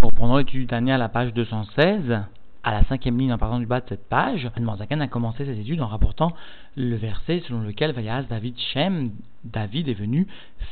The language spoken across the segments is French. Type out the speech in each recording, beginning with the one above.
Nous reprenons l'étude Tania à la page 216 à la cinquième ligne en partant du bas de cette page, Zaken a commencé ses études en rapportant le verset selon lequel Vayaz David Shem, David est venu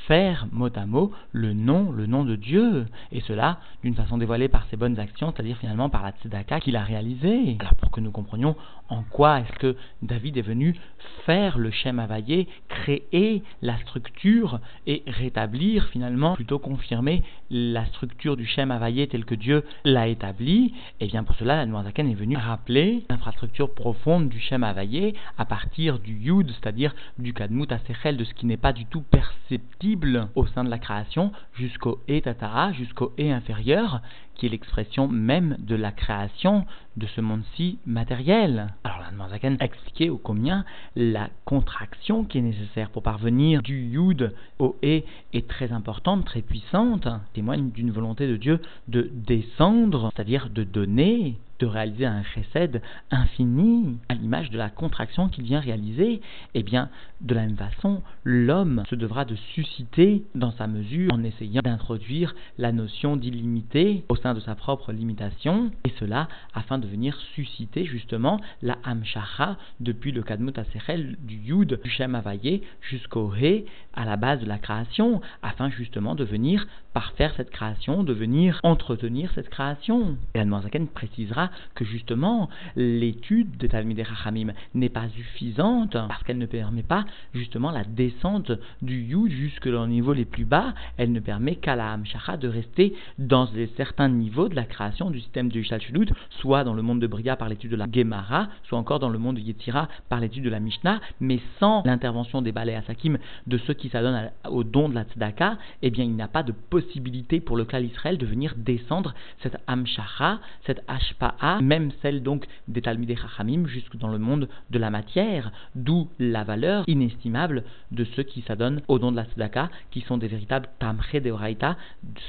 faire mot à mot le nom, le nom de Dieu, et cela d'une façon dévoilée par ses bonnes actions, c'est-à-dire finalement par la tzedaka qu'il a réalisée. Alors pour que nous comprenions en quoi est-ce que David est venu faire le Shem Havayé, créer la structure et rétablir finalement, plutôt confirmer la structure du Shem Havayé telle que Dieu l'a établie, et eh bien pour cela la Zaken est venu rappeler l'infrastructure profonde du Shem Havayé à partir du Yud, c'est-à-dire du Kadmut Asechel, de ce qui n'est pas du tout perceptible au sein de la création, jusqu'au E Tatara, jusqu'au E inférieur, qui est l'expression même de la création de ce monde-ci matériel. Alors la Zaken a expliqué au combien la contraction qui est nécessaire pour parvenir du Yud au E est très importante, très puissante, témoigne d'une volonté de Dieu de descendre, c'est-à-dire de donner, de réaliser un chesed infini, à l'image de la contraction qu'il vient réaliser, eh bien, de la même façon, l'homme se devra de susciter dans sa mesure en essayant d'introduire la notion d'illimité au sein de sa propre limitation, et cela afin de venir susciter justement la Hamshacha depuis le Kadmut Aserel du Yud, du Shem Havayé jusqu'au He, à la base de la création, afin justement de venir parfaire cette création, de venir entretenir cette création. Et Zaken précisera que justement l'étude des Talmidei Rachamim n'est pas suffisante parce qu'elle ne permet pas justement la descente du Yud jusque dans les niveaux les plus bas, elle ne permet qu'à la Hamshacha de rester dans certains niveaux de la création du système de Yishalchulut, soit dans le monde de Bria par l'étude de la Gemara, soit encore dans le monde de Yetzira par l'étude de la Mishnah, mais sans l'intervention des Balei Asakim de ceux qui s'adonnent au don de la Tzedaka, eh bien il n'y a pas de possibilité pour le clan Israël de venir descendre cette Hamshacha, cette Ashpa'a, même celle donc des Talmidei Chachamim jusque dans le monde de la matière, d'où la valeur inestimable de ceux qui s'adonnent au don de la tzedaka, qui sont des véritables tamre de oraita,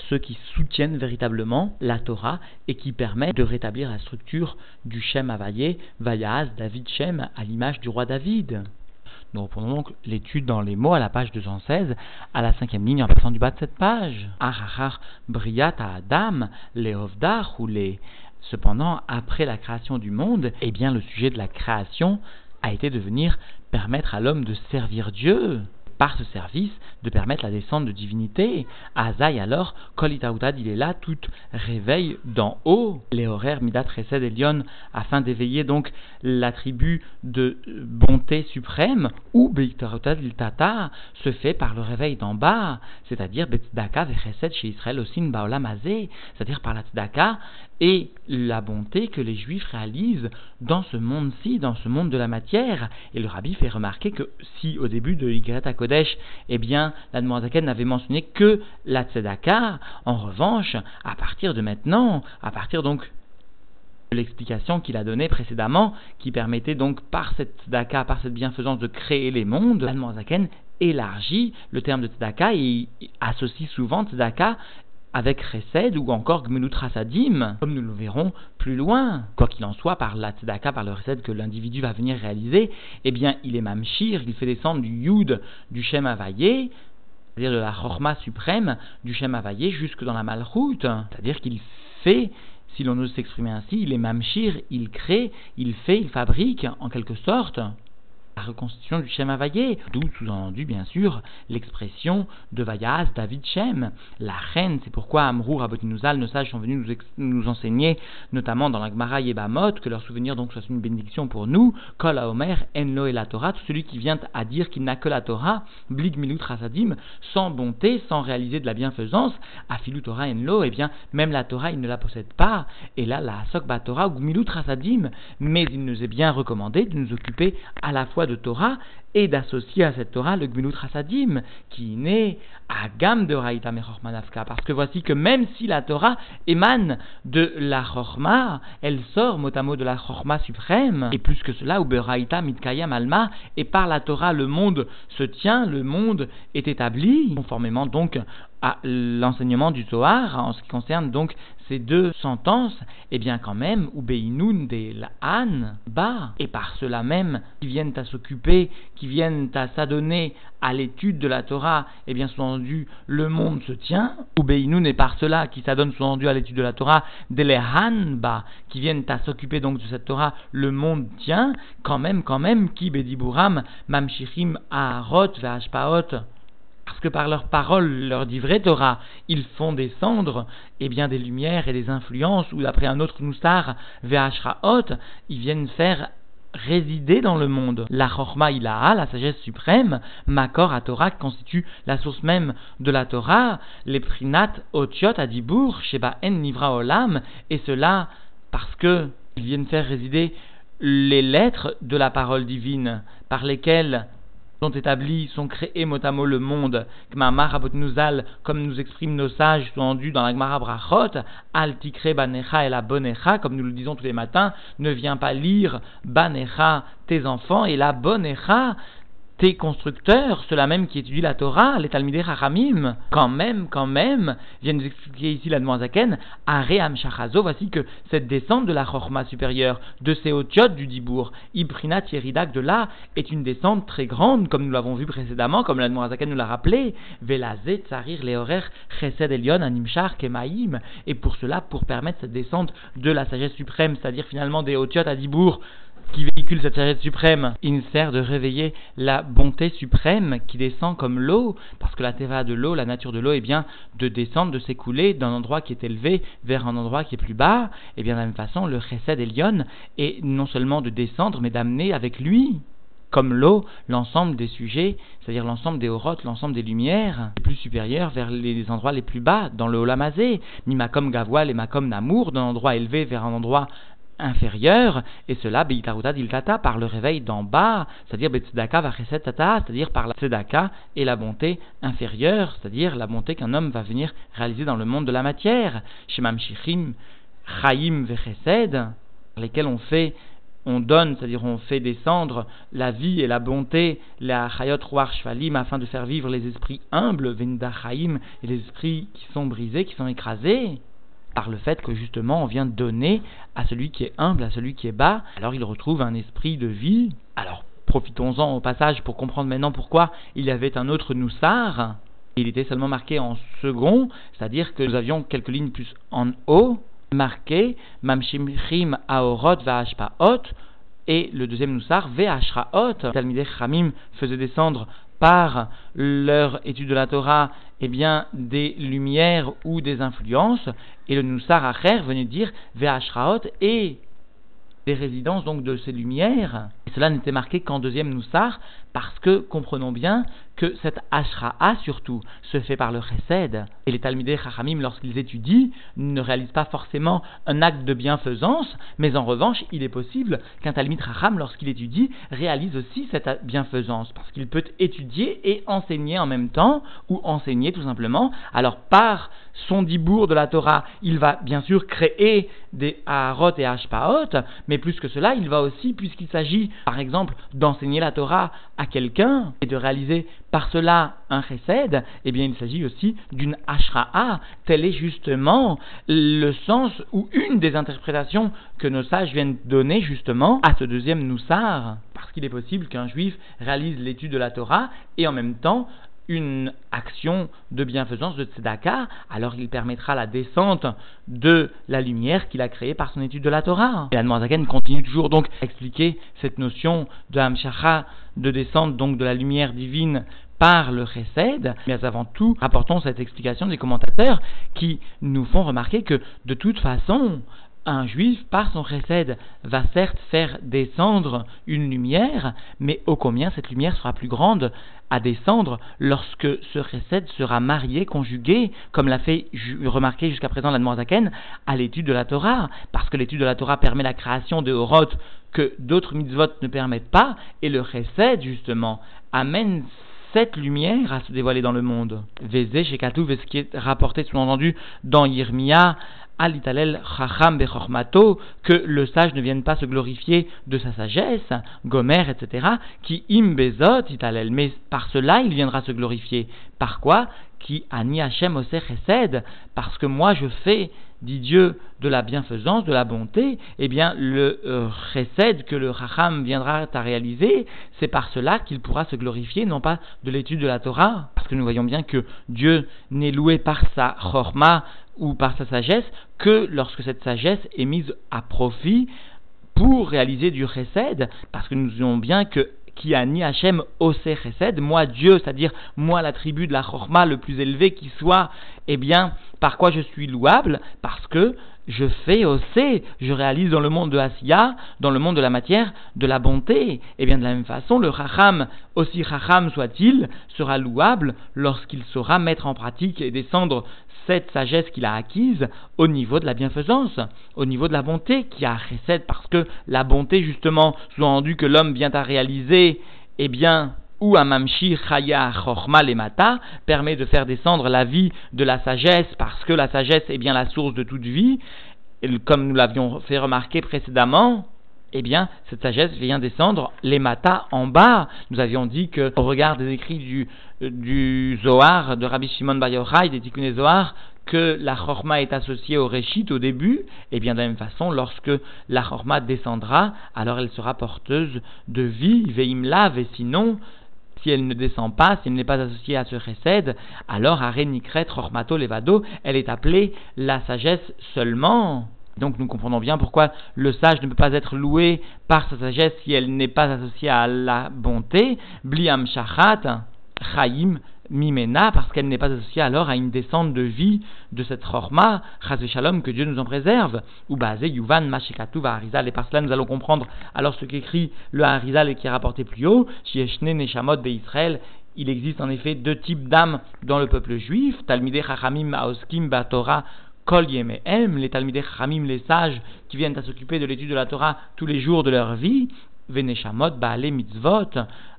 ceux qui soutiennent véritablement la Torah et qui permettent de rétablir la structure du Shem Havayé, Vayaz, David Shem, à l'image du roi David. Nous reprenons donc l'étude dans les mots à la page 216, à la cinquième ligne en passant du bas de cette page. Arachar Briata Adam, Leovdar ou les. Cependant, après la création du monde, eh bien le sujet de la création a été de venir permettre à l'homme de servir Dieu par ce service, de permettre la descente de divinité. Azaï alors, Kolitaoutad, il est là, tout réveille d'en haut les horaires Midat Resed Elion, afin d'éveiller donc l'attribut de bonté suprême, ou Beitaoutad il Tata se fait par le réveil d'en bas, c'est-à-dire Betzdaka Vechesed chez Israël Osin Baolam c'est-à-dire par la Tzedaka et la bonté que les Juifs réalisent dans ce monde-ci, dans ce monde de la matière. Et le rabbi fait remarquer que si au début de à Kodesh, eh bien, n'avait mentionné que la Tzedaka, en revanche, à partir de maintenant, à partir donc de l'explication qu'il a donnée précédemment, qui permettait donc par cette tzedaka, par cette bienfaisance de créer les mondes, la élargit le terme de tzedaka et associe souvent tzedaka avec Chesed ou encore Gmelut Rasadim, comme nous le verrons plus loin. Quoi qu'il en soit, par la par le Chesed que l'individu va venir réaliser, eh bien, il est Mamshir, il fait descendre du Yud, du Shem c'est-à-dire de la Chorma suprême du Shem jusque dans la Malchut, c'est-à-dire qu'il fait si l'on ose s'exprimer ainsi, il est mamshir, il crée, il fait, il fabrique, en quelque sorte, la reconstitution du Shem Havayé, d'où sous-entendu bien sûr l'expression de Vayaz David Shem, la reine, c'est pourquoi Amrou, Rabotinuzal, nos sages sont venus nous, enseigner, notamment dans la Gemara Yebamot, que leur souvenir donc soit une bénédiction pour nous, Kol Omer, Enlo et la Torah, tout celui qui vient à dire qu'il n'a que la Torah, Blig Milut Rasadim, sans bonté, sans réaliser de la bienfaisance, Afilu Torah Enlo, et eh bien même la Torah il ne la possède pas, et là la Sokba Torah ou Rasadim, mais il nous est bien recommandé de nous occuper à la fois de Torah et d'associer à cette Torah le Gmilut Rasadim, qui naît à Gam de Raïta Mechormanafka. Parce que voici que même si la Torah émane de la Chorma, elle sort mot à mot de la Chorma suprême, et plus que cela, ou Beraïta Mitkayam Alma, et par la Torah le monde se tient, le monde est établi, conformément donc l'enseignement du Zohar en ce qui concerne donc ces deux sentences, eh bien quand même, ou Beinoun de l'An, bas, et par cela même, qui viennent à s'occuper, qui viennent à s'adonner à l'étude de la Torah, eh bien sous-entendu, le monde se tient, ou Beinoun et par cela qui s'adonnent sous-entendu à l'étude de la Torah, de l'Han, bas, qui viennent à s'occuper donc de cette Torah, le monde tient, quand même, quand même, qui Bediburam, Mamshichim, Aharot, Ve'ashpaot, parce que par leurs paroles, leur dit vrai Torah, ils font descendre eh bien, des lumières et des influences, ou d'après un autre Nustar, Ve'ashraot, ils viennent faire résider dans le monde. La Chorma Ilaha, la sagesse suprême, Makor à Torah, constitue la source même de la Torah, les Prinat Otiot Adibur, Sheba En Nivra Olam, et cela parce que ils viennent faire résider les lettres de la parole divine, par lesquelles sont établis, sont créés mot à mot le monde, comme nous expriment nos sages, rendus dans la Gemara Brachot, al tikre banecha et la bonecha, comme nous le disons tous les matins, ne viens pas lire banecha tes enfants et la bonecha tes constructeurs, ceux-là même qui étudient la Torah, les Talmidei Chachamim, quand même, quand même, viennent nous expliquer ici la Zaken, Aream Shachazo, voici que cette descente de la Chorma supérieure, de ces Otiotes du Dibour, Ibrinat Yeridak de là, est une descente très grande, comme nous l'avons vu précédemment, comme la Zaken nous l'a rappelé, Velazet, Tsarir, Leorer, Chesed Elion, Animchar, Kemaim, et pour cela, pour permettre cette descente de la sagesse suprême, c'est-à-dire finalement des Otiotes à Dibour, qui véhicule cette sagesse suprême, il sert de réveiller la bonté suprême qui descend comme l'eau, parce que la teva de l'eau, la nature de l'eau, est bien de descendre, de s'écouler d'un endroit qui est élevé vers un endroit qui est plus bas, et bien de la même façon, le chesed Elion est non seulement de descendre, mais d'amener avec lui comme l'eau, l'ensemble des sujets, c'est-à-dire l'ensemble des orotes, l'ensemble des lumières, les plus supérieures vers les endroits les plus bas, dans le Olamazé, ni Makom Gavoil et Makom Namour, d'un endroit élevé vers un endroit inférieur, et cela Beitaruta Diltata par le réveil d'en bas, c'est-à-dire Betzdaka Tata, c'est-à-dire par la Tzedaka et la bonté inférieure, c'est-à-dire la bonté qu'un homme va venir réaliser dans le monde de la matière, Shemam Shichim, Chaim Vechesed, lesquels on fait on donne, c'est-à-dire on fait descendre la vie et la bonté, la Chayot Ruach Shvalim, afin de faire vivre les esprits humbles, Venda Chaim, et les esprits qui sont brisés, qui sont écrasés par le fait que justement on vient donner à celui qui est humble, à celui qui est bas, alors il retrouve un esprit de vie. Alors profitons-en au passage pour comprendre maintenant pourquoi il y avait un autre Noussar. Il était seulement marqué en second, c'est-à-dire que nous avions quelques lignes plus en haut, marqué Mamshimchim Aorot Vahashpaot, et le deuxième Noussar Ve'ashraot. Talmideh Chamim faisait descendre par leur étude de la Torah eh bien, des lumières ou des influences, et le Nusar Acher venait dire Ve'ashraot et des résidences donc de ces lumières. Et cela n'était marqué qu'en deuxième Noussar, parce que comprenons bien que cette Ashra'a surtout se fait par le Chesed. Et les Talmidei Chachamim, lorsqu'ils étudient, ne réalisent pas forcément un acte de bienfaisance, mais en revanche, il est possible qu'un Talmid Chacham, lorsqu'il étudie, réalise aussi cette bienfaisance, parce qu'il peut étudier et enseigner en même temps, ou enseigner tout simplement. Alors par son dibour de la Torah, il va bien sûr créer des Aharot et Ashpaot, mais plus que cela, il va aussi, puisqu'il s'agit par exemple d'enseigner la Torah à quelqu'un et de réaliser par cela un chesed, eh bien il s'agit aussi d'une ashra'a. Tel est justement le sens ou une des interprétations que nos sages viennent donner justement à ce deuxième noussar. Parce qu'il est possible qu'un juif réalise l'étude de la Torah et en même temps une action de bienfaisance de tzedaka, alors il permettra la descente de la lumière qu'il a créée par son étude de la Torah. Et la continue toujours donc à expliquer cette notion de Hamshacha, de descente donc de la lumière divine par le chesed, mais avant tout, rapportons cette explication des commentateurs qui nous font remarquer que de toute façon, un juif, par son chesed, va certes faire descendre une lumière, mais ô combien cette lumière sera plus grande à descendre lorsque ce chesed sera marié, conjugué, comme l'a fait remarquer jusqu'à présent la Zaken, à l'étude de la Torah, parce que l'étude de la Torah permet la création de Horot que d'autres mitzvot ne permettent pas, et le chesed, justement, amène cette lumière à se dévoiler dans le monde. Vézé chez Katou, ce qui est rapporté sous-entendu dans Yirmia, alitalel chacham bechormato, que le sage ne vienne pas se glorifier de sa sagesse, gomer, etc., qui im bezot italel, mais par cela il viendra se glorifier. Par quoi? Qui ani Hashem chesed, parce que moi je fais dit Dieu, de la bienfaisance, de la bonté, eh bien, le euh, chesed que le racham viendra à réaliser, c'est par cela qu'il pourra se glorifier, non pas de l'étude de la Torah, parce que nous voyons bien que Dieu n'est loué par sa chorma ou par sa sagesse que lorsque cette sagesse est mise à profit pour réaliser du chesed, parce que nous voyons bien que qui a ni Hachem osé chesed, moi Dieu, c'est-à-dire moi la tribu de la chorma le plus élevé qui soit, eh bien, par quoi je suis louable? Parce que je fais aussi, je réalise dans le monde de Asiya, dans le monde de la matière, de la bonté. Et eh bien de la même façon, le Chacham, aussi Chacham soit-il, sera louable lorsqu'il saura mettre en pratique et descendre cette sagesse qu'il a acquise au niveau de la bienfaisance, au niveau de la bonté qui a recette, parce que la bonté justement, sous-entendu que l'homme vient à réaliser, eh bien, ou Amamshi Chaya Chorma Lemata permet de faire descendre la vie de la sagesse parce que la sagesse est bien la source de toute vie. Comme nous l'avions fait remarquer précédemment, eh bien, cette sagesse vient descendre les matas en bas. Nous avions dit que, au regard des écrits du, du Zohar, de Rabbi Shimon Bar Yochai, des Tikkun Zohar, que la chorma est associée au réchit au début, et bien de la même façon, lorsque la chorma descendra, alors elle sera porteuse de vie, veimla, et sinon, si elle ne descend pas, si elle n'est pas associée à ce chesed, alors Arenikret Chormato Levado, elle est appelée la sagesse seulement. Donc nous comprenons bien pourquoi le sage ne peut pas être loué par sa sagesse si elle n'est pas associée à la bonté. Bliam Shachat, Chaim, Mimena, parce qu'elle n'est pas associée alors à une descente de vie de cette Chorma, Shalom, que Dieu nous en préserve, ou basé Yuvan, Mashikatu, Harizal, et par cela nous allons comprendre alors ce qu'écrit le Harizal et qui est rapporté plus haut, Shieshne Neshamot Israël, il existe en effet deux types d'âmes dans le peuple juif, Talmideh Chachamim Aoskim Batora Kol les Talmideh Chachamim, les sages qui viennent à s'occuper de l'étude de la Torah tous les jours de leur vie, Veneshamot Baale Mitzvot,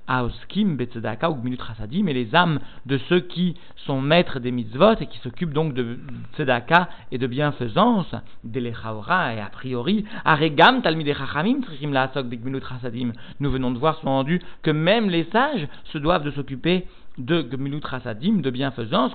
Aoskim, Betzedaka ou Rasadim, et les âmes de ceux qui sont maîtres des mitzvot et qui s'occupent donc de Tzedaka et de bienfaisance, d'Elechaora et a priori, Aregam Talmidei Chachamim Trichim Laasok Rasadim. Nous venons de voir, sous-entendu, que même les sages se doivent de s'occuper de Gemilut de bienfaisance,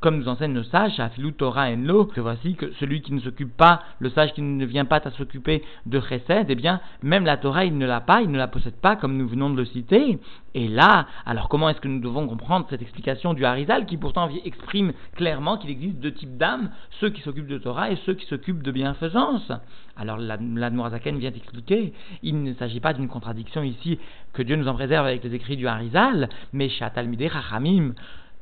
comme nous enseigne nos sages, Afilut Torah Enlo, que voici que celui qui ne s'occupe pas, le sage qui ne vient pas à s'occuper de Chesed, eh bien, même la Torah, il ne l'a pas, il ne la possède pas, comme nous venons de le citer. Et là, alors comment est-ce que nous devons comprendre cette explication du Harizal, qui pourtant exprime clairement qu'il existe deux types d'âmes, ceux qui s'occupent de Torah et ceux qui s'occupent de bienfaisance Alors, l'Admorazaken vient expliquer, il ne s'agit pas d'une contradiction ici que Dieu nous en préserve avec les écrits du Harizal, mais Shatalmide Chachamim,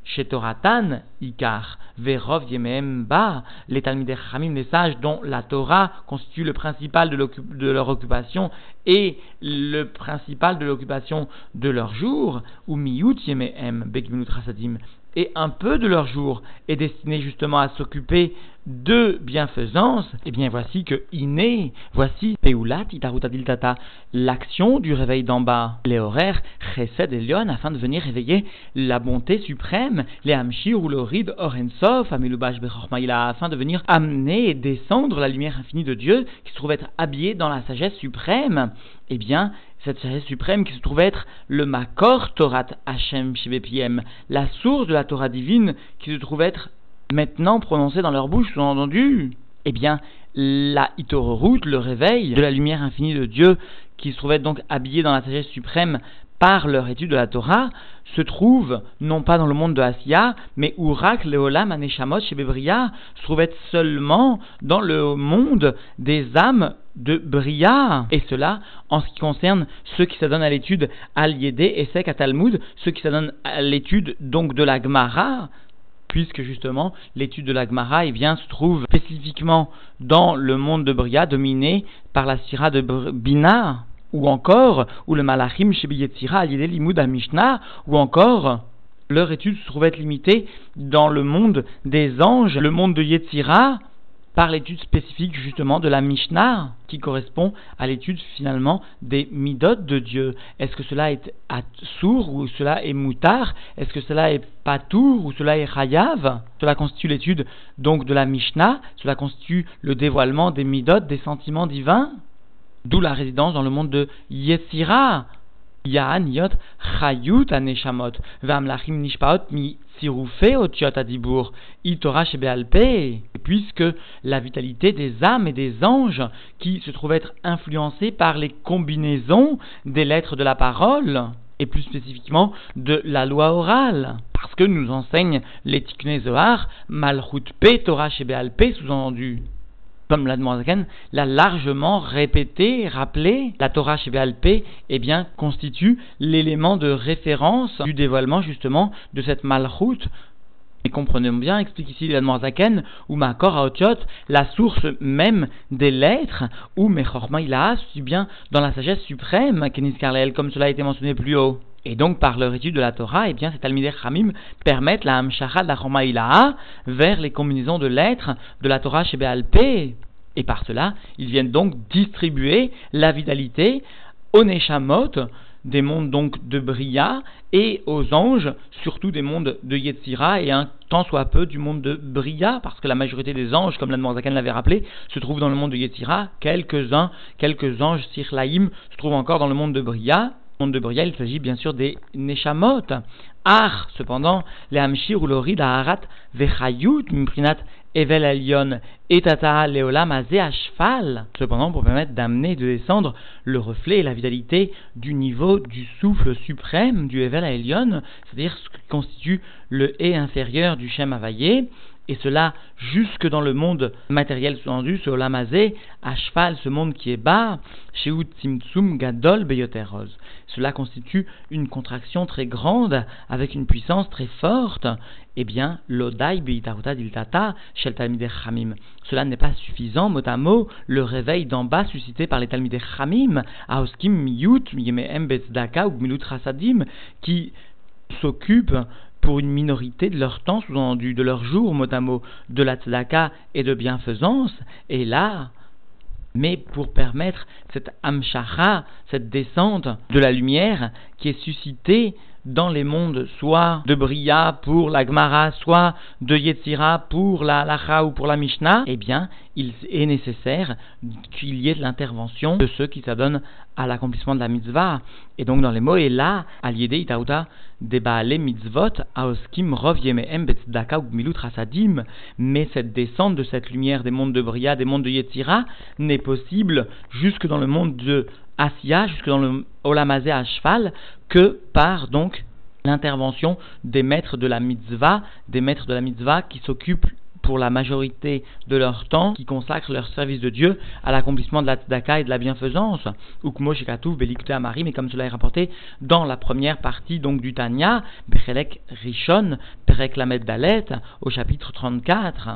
Shetoratan, Ikar, Verov Yemem Ba, les Talmidei Chachamim, les sages dont la Torah constitue le principal de, leur occupation et le principal de l'occupation de leur jour, ou Miyut Yemehem, Begminut Rasadim, et un peu de leur jour est destiné justement à s'occuper de bienfaisance, eh bien voici que Iné, voici Peulat Itarutadiltata, l'action du réveil d'en bas, les horaires Chesed et Lyon afin de venir réveiller la bonté suprême, les Hamshir ou l'Orid Orensof, Amilubash Bechormaïla, afin de venir amener et descendre la lumière infinie de Dieu qui se trouve être habillée dans la sagesse suprême. Eh bien, cette sagesse suprême qui se trouve être le Makor Torat Hashem Shivepiem, la source de la Torah divine qui se trouve être maintenant prononcée dans leur bouche, sous-entendu. Eh bien, la route le réveil de la lumière infinie de Dieu, qui se trouve être donc habillé dans la sagesse suprême par leur étude de la Torah, se trouve non pas dans le monde de Asiya, mais Urak, Leolam, Aneshamot, Shebebria, se trouve être seulement dans le monde des âmes de Bria. Et cela en ce qui concerne ceux qui s'adonnent à l'étude Al-Yédé, Esek, à Talmud, ceux qui s'adonnent à l'étude donc de la Gemara, puisque justement l'étude de la Gemara eh bien, se trouve spécifiquement dans le monde de Bria, dominé par la Syrah de Bina, ou encore, ou le Malachim Shebiyetzira Al-Yédé Limud Mishnah, ou encore leur étude se trouve être limitée dans le monde des anges, le monde de Yetzira, par l'étude spécifique justement de la Mishnah, qui correspond à l'étude finalement des midot de Dieu. Est-ce que cela est sourd ou cela est moutard? Est-ce que cela est patour ou cela est chayav? Cela constitue l'étude donc de la Mishnah, cela constitue le dévoilement des midot, des sentiments divins, d'où la résidence dans le monde de Yetzira, Yaan yot chayut aneshamot, v'amlachim nishpaot mi tsirufe otiot adibour, itora shebealpe, puisque la vitalité des âmes et des anges qui se trouvent être influencés par les combinaisons des lettres de la parole, et plus spécifiquement de la loi orale. Parce que nous enseigne l'étikne Zohar, malchut pe Torah shebealpe, sous-entendu comme l'Admorazaken l'a largement répété, rappelé, la Torah chez Béalpé, eh bien, constitue l'élément de référence du dévoilement, justement, de cette malchoute. Et comprenons bien, explique ici l'Admorazaken, ou Makor Aotiot, la source même des lettres, ou Mechorma Ilaha, bien dans la sagesse suprême, Kenis Karleel, comme cela a été mentionné plus haut. Et donc, par leur étude de la Torah, eh bien, ces Talmidei Hamim permettent la Hamshacha de la Ilaha vers les combinaisons de lettres de la Torah chez Béalpé. Et par cela, ils viennent donc distribuer la vitalité aux Neshamot, des mondes donc de Bria, et aux anges, surtout des mondes de Yetzira, et un tant soit peu du monde de Bria, parce que la majorité des anges, comme l'Admorzakan l'avait rappelé, se trouvent dans le monde de Yetzira, quelques-uns, quelques anges Sirlaïm se trouvent encore dans le monde de Bria, monde de Bria, il s'agit bien sûr des Neshamot. Ar, cependant, les Hamshir ou l'Orid Aharat Vechayut Mimprinat Evel Elion Etata Leolam Azé. Cependant, pour permettre d'amener et de descendre le reflet et la vitalité du niveau du souffle suprême du Evel Elion, c'est-à-dire ce qui constitue le et inférieur du Shem et cela jusque dans le monde matériel sous-entendu, ce olamazé, à cheval, ce monde qui est bas, chez Tzimtzum Gadol Beyoteroz. Cela constitue une contraction très grande, avec une puissance très forte. Eh bien, l'odai beitaruta diltata shel talmidei chamim. Cela n'est pas suffisant, mot à mot, le réveil d'en bas suscité par les talmidei chamim, aoskim miyut, yemehem betzdaka ou milut rasadim, qui s'occupent pour une minorité de leur temps, sous-entendu de leur jour, mot à mot, de la tzedaka et de bienfaisance, et là, mais pour permettre cette amshara, cette descente de la lumière qui est suscitée dans les mondes, soit de Bria pour la Gemara, soit de Yetzira pour la Lacha ou pour la Mishnah, eh bien, il est nécessaire qu'il y ait l'intervention de ceux qui s'adonnent à l'accomplissement de la mitzvah. Et donc, dans les mots, et là, aliéde itauta de Baale mitzvot, aoskim rov yemehem betzdaka ou rasadim, mais cette descente de cette lumière des mondes de Bria, des mondes de Yetzira, n'est possible jusque dans le monde de Asiya, jusque dans le Olamazé à cheval, que par donc l'intervention des maîtres de la mitzvah, des maîtres de la mitzvah qui s'occupent pour la majorité de leur temps, qui consacrent leur service de Dieu à l'accomplissement de la tzedaka et de la bienfaisance. Ukmo shekatouf belikte amari, mais comme cela est rapporté dans la première partie donc du Tanya, Bechelek Rishon, Perek Dalet, au chapitre 34.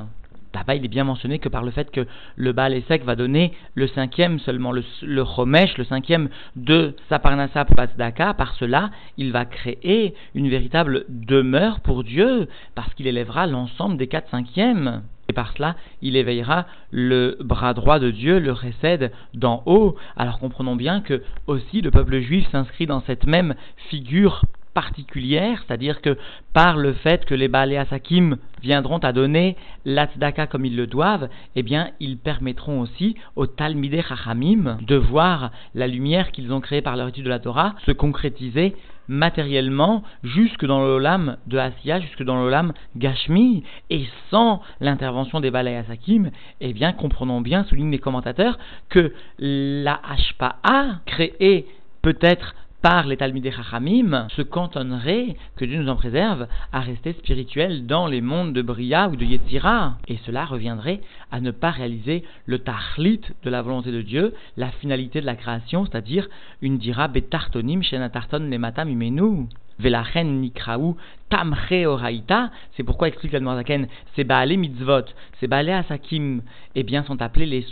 Il est bien mentionné que par le fait que le Baal Esek va donner le cinquième seulement, le, le le cinquième de Saparnasa Patsdaka, par cela, il va créer une véritable demeure pour Dieu, parce qu'il élèvera l'ensemble des quatre cinquièmes. Et par cela, il éveillera le bras droit de Dieu, le récède d'en haut. Alors comprenons bien que aussi le peuple juif s'inscrit dans cette même figure particulière, c'est-à-dire que par le fait que les Baalé Asakim viendront à donner l'Atzdaka comme ils le doivent, eh bien, ils permettront aussi aux Talmidei Chachamim de voir la lumière qu'ils ont créée par leur étude de la Torah se concrétiser matériellement jusque dans l'olam de Asiya, jusque dans l'olam Gashmi, et sans l'intervention des Balay Asakim, eh bien, comprenons bien, soulignent les commentateurs, que la Hashpa'a créée peut-être par les Talmidei Chachamim se cantonnerait, que Dieu nous en préserve, à rester spirituel dans les mondes de Bria ou de Yetzira. Et cela reviendrait à ne pas réaliser le tahlit de la volonté de Dieu, la finalité de la création, c'est-à-dire une dira betartonim shenatarton lematam imenu. Velachen nikraou Tamche Oraita, c'est pourquoi explique la Zaken, c'est Baale Mitzvot, c'est Baale Asakim, eh bien sont appelés les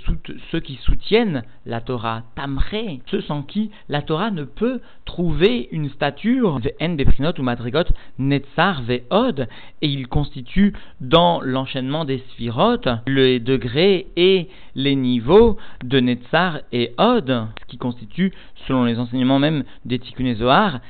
ceux qui soutiennent la Torah, Tamche, ceux sans qui la Torah ne peut trouver une stature, En Beprinot ou Madrigot, Netzar Ve'od, et il constitue dans l'enchaînement des sphirotes les degrés et les niveaux de Netzar et Od, ce qui constitue, selon les enseignements même des Tikkun Zohar,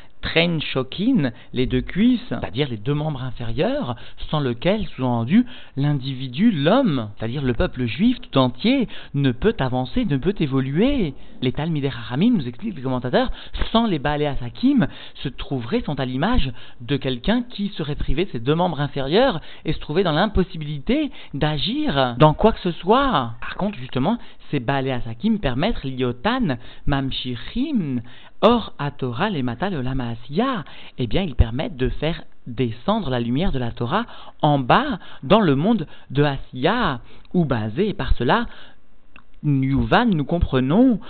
shokin, les deux cuisses, c'est-à-dire les deux membres inférieurs, sans lequel, sous-entendu, l'individu, l'homme, c'est-à-dire le peuple juif tout entier, ne peut avancer, ne peut évoluer. Les Talmidei Haramim, nous expliquent les commentateurs, sans les Baalé Asakim, se trouveraient, sont à l'image de quelqu'un qui serait privé de ses deux membres inférieurs et se trouvait dans l'impossibilité d'agir dans quoi que ce soit. Par contre, justement, ces Baalé Asakim permettent l'iotan mamshirim Or, à Torah, les matal et eh bien, ils permettent de faire descendre la lumière de la Torah en bas dans le monde de Asiya, ou basé, par cela, Yuvan, nous comprenons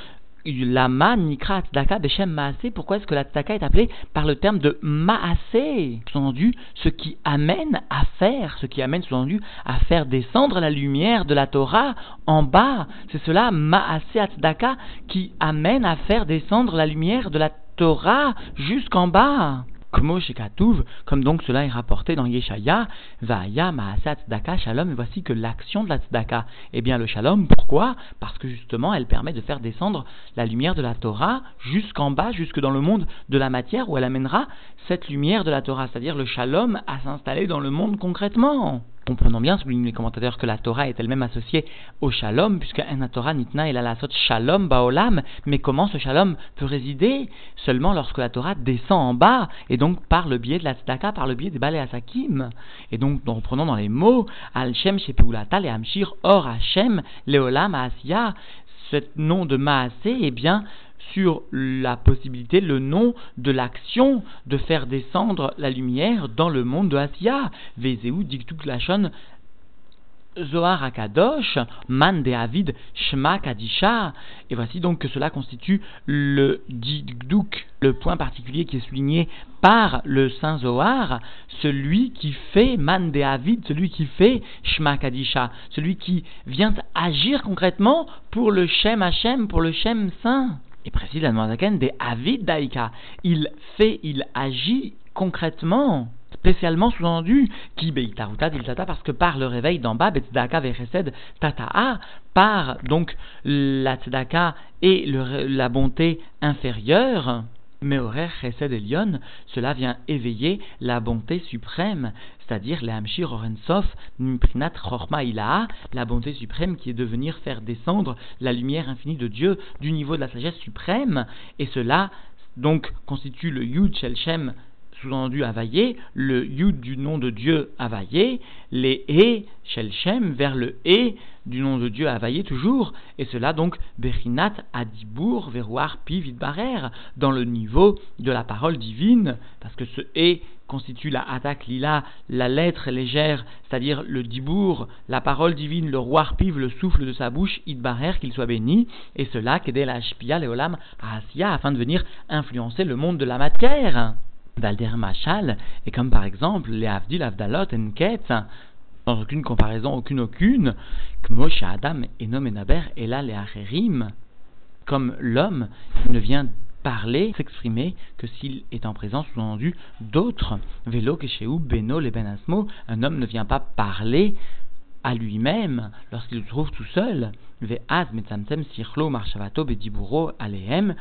Lama Nikra Tzedaka Beshem Maase. Pourquoi est-ce que la Tzedaka est appelée par le terme de Maase? Sous-entendu, ce qui amène à faire, ce qui amène sous-entendu à faire descendre la lumière de la Torah en bas. C'est cela, Maase Tzedaka, qui amène à faire descendre la lumière de la Torah jusqu'en bas comme donc cela est rapporté dans Yeshaya, Vaya Maasat Tzedaka Shalom, et voici que l'action de la Tzedaka, eh bien le Shalom, pourquoi? Parce que justement elle permet de faire descendre la lumière de la Torah jusqu'en bas, jusque dans le monde de la matière, où elle amènera cette lumière de la Torah, c'est-à-dire le Shalom à s'installer dans le monde concrètement comprenons bien, soulignent les commentateurs, que la Torah est elle-même associée au shalom, puisque un Torah nitna il a la sorte shalom baolam, mais comment ce shalom peut résider Seulement lorsque la Torah descend en bas, et donc par le biais de la tzedaka, par le biais des balais asakim. Et donc, nous reprenons dans les mots, al-shem shepeulata le or Hashem leolam asiya, ce nom de maasé, eh bien, sur la possibilité, le nom de l'action de faire descendre la lumière dans le monde de Asiya. Vezeu diktuk lachon Zohar Akadosh, Man de Avid, Kadisha. Et voici donc que cela constitue le dikduk, le point particulier qui est souligné par le Saint Zohar, celui qui fait Man de Avid, celui qui fait Shma Kadisha, celui qui vient agir concrètement pour le Shem Hashem, pour le Shem Saint. Et précise la Zaken des Avid Daika. Il fait, il agit concrètement, spécialement sous-entendu, qui beitaruta diltata, parce que par le réveil d'en bas, betzdaka veresed tata'a, par donc la tzedaka et la bonté inférieure, Meorer Chesed Elion, cela vient éveiller la bonté suprême, c'est-à-dire le Hamshir Orensof Nimprinat Chorma Ilaha, la bonté suprême qui est de venir faire descendre la lumière infinie de Dieu du niveau de la sagesse suprême, et cela donc constitue le Yud Shem sous-entendu Availlé, le Yud du nom de Dieu Availlé, les E Shel Shem vers le E du nom de Dieu Availlé toujours, et cela donc Berinat Adibour Verouar Pi Vidbarer, dans le niveau de la parole divine, parce que ce E constitue la attaque lila, la lettre légère, c'est-à-dire le dibour, la parole divine, le roi piv, le souffle de sa bouche, idbarer, qu'il soit béni, et cela, qu'aider la shpia, leolam, asia, afin de venir influencer le monde de la matière. D'Alder Machal, et comme par exemple les Avdil, Avdalot, Enket, sans aucune comparaison, aucune aucune, Kmosh Adam, Enom Enaber, et là les comme l'homme ne vient parler, s'exprimer, que s'il est en présence, sous-entendu, d'autres. Vélo, Keshéou, Beno, les Benasmo, un homme ne vient pas parler à lui-même lorsqu'il se trouve tout seul. Ve'ad, Metzamtem, Sirlo, Marshavato, Bediburo, Alehem,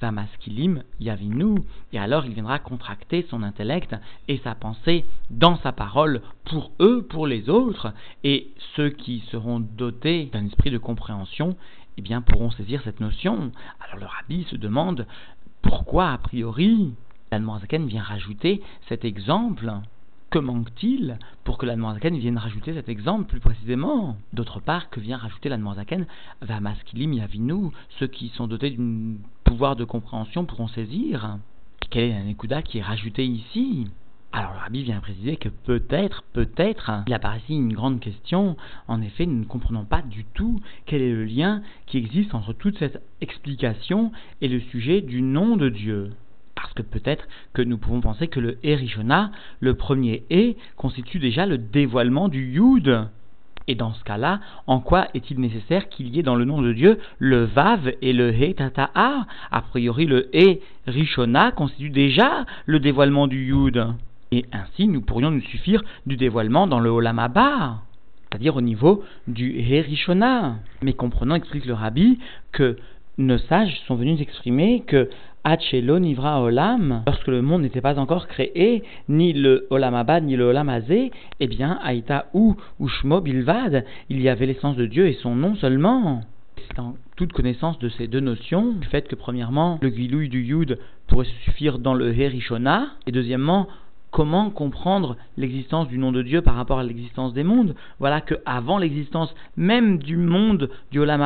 Vamaskilim, Yavinu, et alors il viendra contracter son intellect et sa pensée dans sa parole pour eux, pour les autres, et ceux qui seront dotés d'un esprit de compréhension eh pourront saisir cette notion. Alors le rabbi se demande pourquoi, a priori, l'Anmoazaken vient rajouter cet exemple que manque-t-il pour que l'Anmoazaken vienne rajouter cet exemple plus précisément? D'autre part, que vient rajouter l'Anmoazaken Va maskilim yavinu, ceux qui sont dotés d'un pouvoir de compréhension pourront saisir. Quel est l'Anekuda qui est rajouté ici? Alors le rabbi vient préciser que peut-être, peut-être, il apparaît ici une grande question. En effet, nous ne comprenons pas du tout quel est le lien qui existe entre toute cette explication et le sujet du nom de Dieu. Parce que peut-être que nous pouvons penser que le Erishona, le premier E, constitue déjà le dévoilement du Yud. Et dans ce cas-là, en quoi est-il nécessaire qu'il y ait dans le nom de Dieu le Vav et le He Tata'a A? Priori, le E Rishona constitue déjà le dévoilement du Yud. Et ainsi, nous pourrions nous suffire du dévoilement dans le Olam c'est-à-dire au niveau du He Rishona. Mais comprenons, explique le Rabbi, que nos sages sont venus exprimer que Hachelo Nivra Olam, lorsque le monde n'était pas encore créé, ni le Olam Abad, ni le Olam Azé, eh bien, Aïta ou Ushmo Bilvad, il y avait l'essence de Dieu et son nom seulement. En toute connaissance de ces deux notions, du fait que premièrement, le Gilouï du Yud pourrait suffire dans le Herishona, et deuxièmement, comment comprendre l'existence du nom de Dieu par rapport à l'existence des mondes Voilà que avant l'existence même du monde du Olam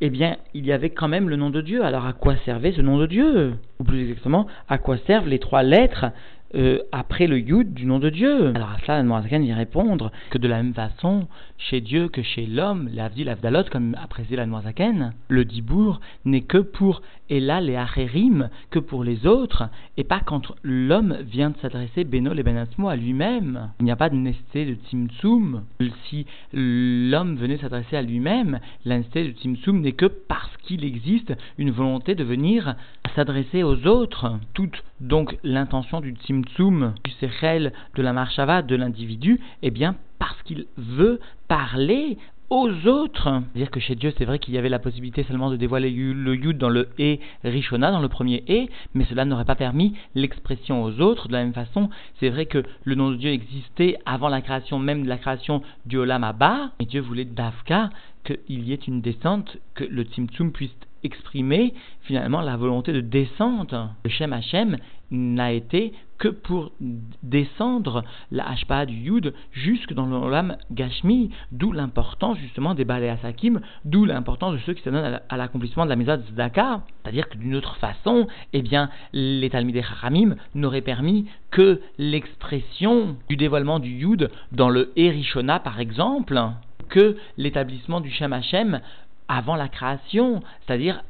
eh bien, il y avait quand même le nom de Dieu. Alors à quoi servait ce nom de Dieu? Ou plus exactement, à quoi servent les trois lettres euh, après le Yud du nom de Dieu? Alors à cela, Noirzakan y répondre que de la même façon, chez Dieu que chez l'homme, l'Avdil l'Avdalot, comme a précisé la Noirzaken, le Dibour n'est que pour Et Acherim, que pour les autres, et pas quand l'homme vient de s'adresser Beno et Benasmo à lui-même. Il n'y a pas de nécessité de Tzimtzum. Si l'homme venait s'adresser à lui-même, la de Tzimtzum n'est que parce qu'il existe une volonté de venir s'adresser aux autres. Toute donc l'intention du Tzimtzum du Sechel, de la Marshava, de l'individu, eh bien, parce qu'il veut parler aux autres. C'est-à-dire que chez Dieu, c'est vrai qu'il y avait la possibilité seulement de dévoiler le Yud dans le E Rishona, dans le premier E, mais cela n'aurait pas permis l'expression aux autres. De la même façon, c'est vrai que le nom de Dieu existait avant la création même de la création du Olam Abba, et Dieu voulait d'Afka qu'il y ait une descente, que le Tzimtzum puisse exprimer finalement la volonté de descente. Le Shem Hashem n'a été que pour descendre la Hashpa du Yud jusque dans l'Olam Gashmi, d'où l'importance justement des Balei Asakim, d'où l'importance de ceux qui se donnent à l'accomplissement de la Mesa Zdaka. C'est-à-dire que d'une autre façon, eh bien, les Talmidei Haramim n'auraient permis que l'expression du dévoilement du Yud dans le Erishona par exemple, que l'établissement du Shem Hashem avant la création, c'est-à-dire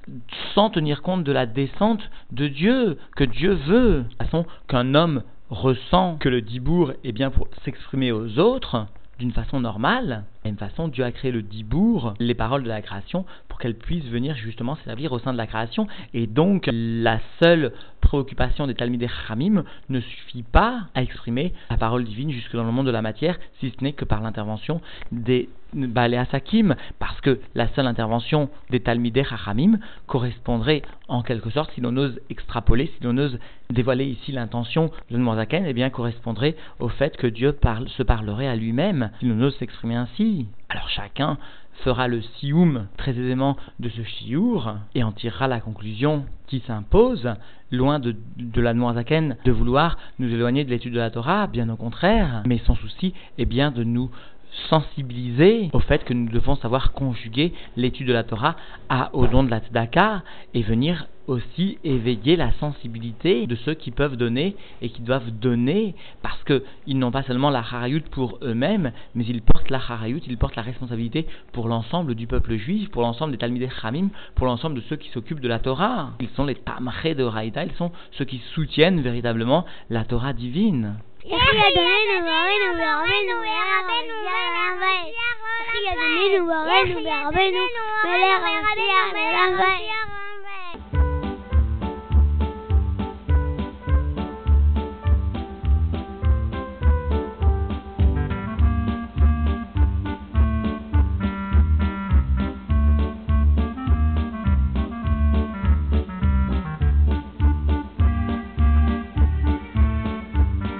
sans tenir compte de la descente de Dieu, que Dieu veut, de façon qu'un homme ressent que le dibour est bien pour s'exprimer aux autres d'une façon normale, de la même façon, Dieu a créé le dibour, les paroles de la création, pour qu'elles puissent venir justement servir au sein de la création. Et donc, la seule préoccupation des Talmidei Hamim ne suffit pas à exprimer la parole divine jusque dans le monde de la matière, si ce n'est que par l'intervention des Baalei Sakim, parce que la seule intervention des Talmidei Chachamim correspondrait en quelque sorte, si l'on ose extrapoler, si l'on ose dévoiler ici l'intention de Zaken, eh bien correspondrait au fait que Dieu se parlerait à lui-même, si l'on ose s'exprimer ainsi. Alors chacun fera le sioum très aisément de ce chiour et en tirera la conclusion qui s'impose, loin de, la Zaken de vouloir nous éloigner de l'étude de la Torah, bien au contraire, mais son souci est bien de nous sensibiliser au fait que nous devons savoir conjuguer l'étude de la Torah à, au de la Tzedaka et venir aussi éveiller la sensibilité de ceux qui peuvent donner et qui doivent donner parce qu'ils n'ont pas seulement la harayut pour eux-mêmes, mais ils portent la harayut, ils portent la responsabilité pour l'ensemble du peuple juif, pour l'ensemble des Talmidei Chamim, pour l'ensemble de ceux qui s'occupent de la Torah. Ils sont les Tamré de Raïta, ils sont ceux qui soutiennent véritablement la Torah divine.